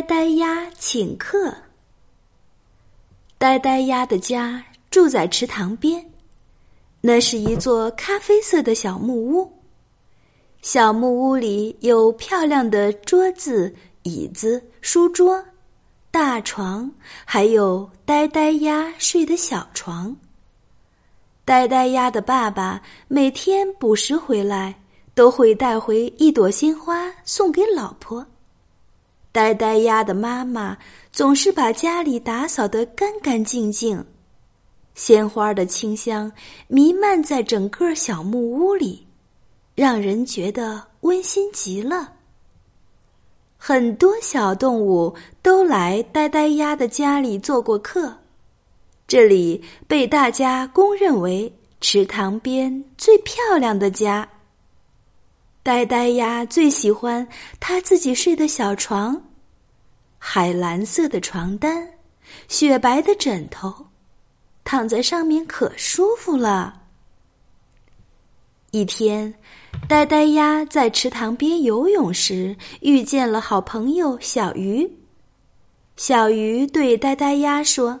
呆呆鸭请客。呆呆鸭的家住在池塘边，那是一座咖啡色的小木屋。小木屋里有漂亮的桌子、椅子、书桌、大床，还有呆呆鸭睡的小床。呆呆鸭的爸爸每天捕食回来，都会带回一朵鲜花送给老婆。呆呆鸭的妈妈总是把家里打扫得干干净净，鲜花的清香弥漫在整个小木屋里，让人觉得温馨极了。很多小动物都来呆呆鸭的家里做过客，这里被大家公认为池塘边最漂亮的家。呆呆鸭最喜欢他自己睡的小床，海蓝色的床单，雪白的枕头，躺在上面可舒服了。一天，呆呆鸭在池塘边游泳时遇见了好朋友小鱼。小鱼对呆呆鸭说：“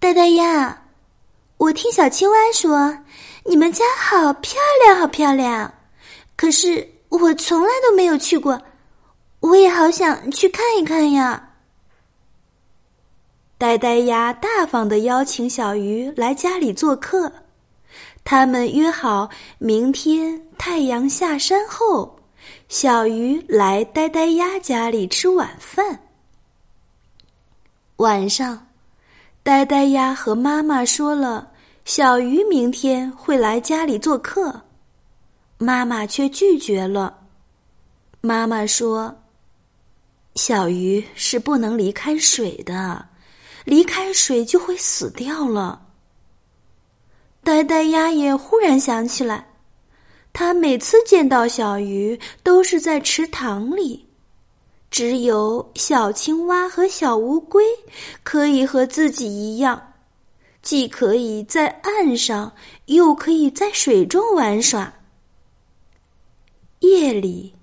呆呆鸭，我听小青蛙说，你们家好漂亮，好漂亮。”可是我从来都没有去过，我也好想去看一看呀。呆呆鸭大方的邀请小鱼来家里做客，他们约好明天太阳下山后，小鱼来呆呆鸭家里吃晚饭。晚上，呆呆鸭和妈妈说了，小鱼明天会来家里做客。妈妈却拒绝了。妈妈说：“小鱼是不能离开水的，离开水就会死掉了。”呆呆鸭也忽然想起来，他每次见到小鱼都是在池塘里，只有小青蛙和小乌龟可以和自己一样，既可以在岸上，又可以在水中玩耍。夜里，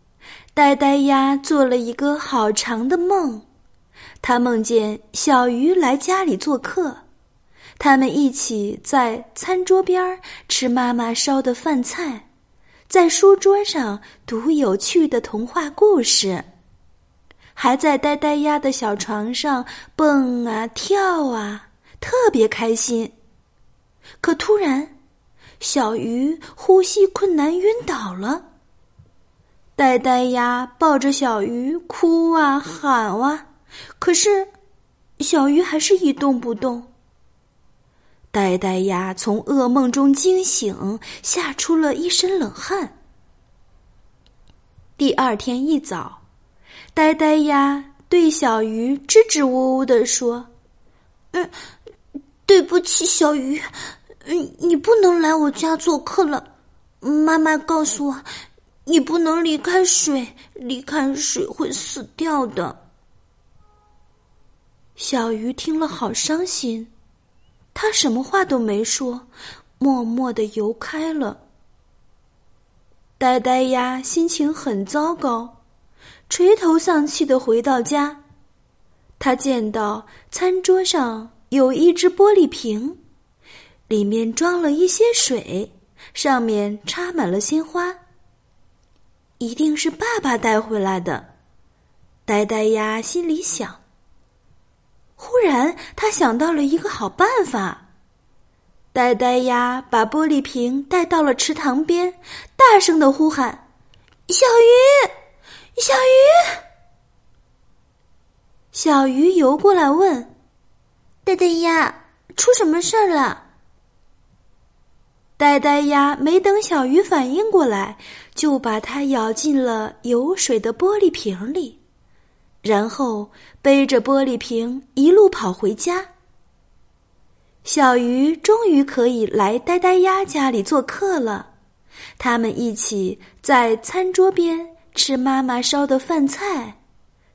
呆呆鸭做了一个好长的梦。他梦见小鱼来家里做客，他们一起在餐桌边吃妈妈烧的饭菜，在书桌上读有趣的童话故事，还在呆呆鸭的小床上蹦啊跳啊，特别开心。可突然，小鱼呼吸困难，晕倒了。呆呆鸭抱着小鱼哭啊喊啊，可是小鱼还是一动不动。呆呆鸭从噩梦中惊醒，吓出了一身冷汗。第二天一早，呆呆鸭对小鱼支支吾吾地说：“嗯，对不起，小鱼，嗯，你不能来我家做客了。妈妈告诉我。”你不能离开水，离开水会死掉的。小鱼听了好伤心，他什么话都没说，默默的游开了。呆呆鸭心情很糟糕，垂头丧气的回到家。他见到餐桌上有一只玻璃瓶，里面装了一些水，上面插满了鲜花。一定是爸爸带回来的，呆呆鸭心里想。忽然，他想到了一个好办法。呆呆鸭把玻璃瓶带到了池塘边，大声的呼喊：“小鱼，小鱼！”小鱼游过来问：“呆呆鸭，出什么事儿了？”呆呆鸭没等小鱼反应过来，就把它咬进了有水的玻璃瓶里，然后背着玻璃瓶一路跑回家。小鱼终于可以来呆呆鸭家里做客了，他们一起在餐桌边吃妈妈烧的饭菜，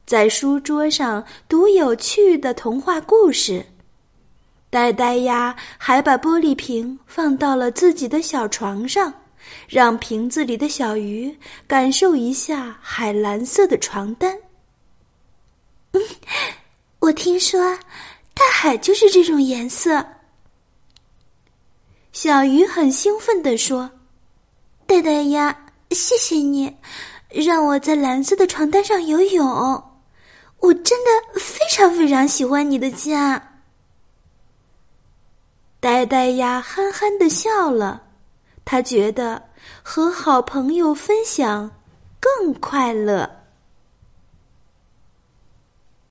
在书桌上读有趣的童话故事。呆呆鸭还把玻璃瓶放到了自己的小床上，让瓶子里的小鱼感受一下海蓝色的床单。我听说大海就是这种颜色。小鱼很兴奋地说：“呆呆鸭，谢谢你，让我在蓝色的床单上游泳。我真的非常非常喜欢你的家。”呆呆呀憨憨的笑了，他觉得和好朋友分享更快乐。